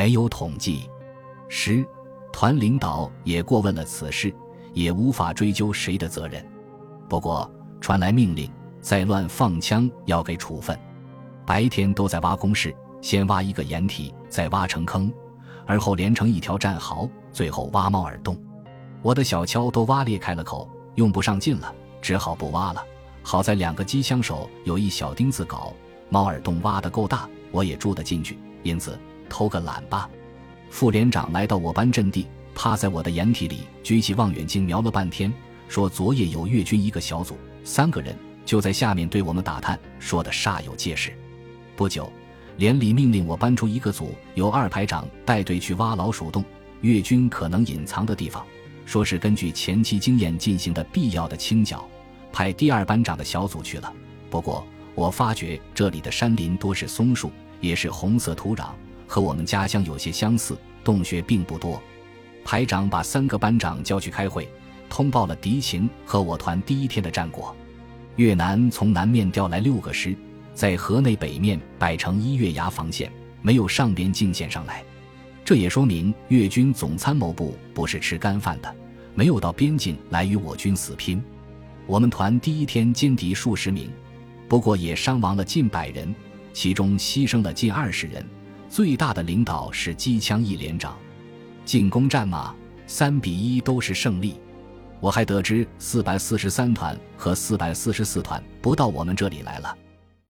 没有统计。十，团领导也过问了此事，也无法追究谁的责任。不过传来命令，再乱放枪要给处分。白天都在挖工事，先挖一个掩体，再挖成坑，而后连成一条战壕，最后挖猫耳洞。我的小锹都挖裂开了口，用不上劲了，只好不挖了。好在两个机枪手有一小钉子镐，猫耳洞挖得够大，我也住得进去，因此偷个懒吧。副连长来到我班阵地，趴在我的掩体里，举起望远镜瞄了半天，说昨夜有越军一个小组，三个人就在下面对我们打探，说的煞有介事。不久，连里命令我搬出一个组，由二排长带队去挖老鼠洞，越军可能隐藏的地方，说是根据前期经验进行的必要的清剿。派第二班长的小组去了，不过我发觉这里的山林多是松树，也是红色土壤，和我们家乡有些相似，洞穴并不多。排长把三个班长叫去开会，通报了敌情和我团第一天的战果。越南从南面调来六个师，在河内北面摆成一月牙防线，没有上边境线上来，这也说明越军总参谋部不是吃干饭的，没有到边境来与我军死拼。我们团第一天歼敌数十名，不过也伤亡了近百人，其中牺牲了近二十人。最大的领导是机枪一连长。进攻战马三比一都是胜利。我还得知四百四十三团和四百四十四团不到我们这里来了。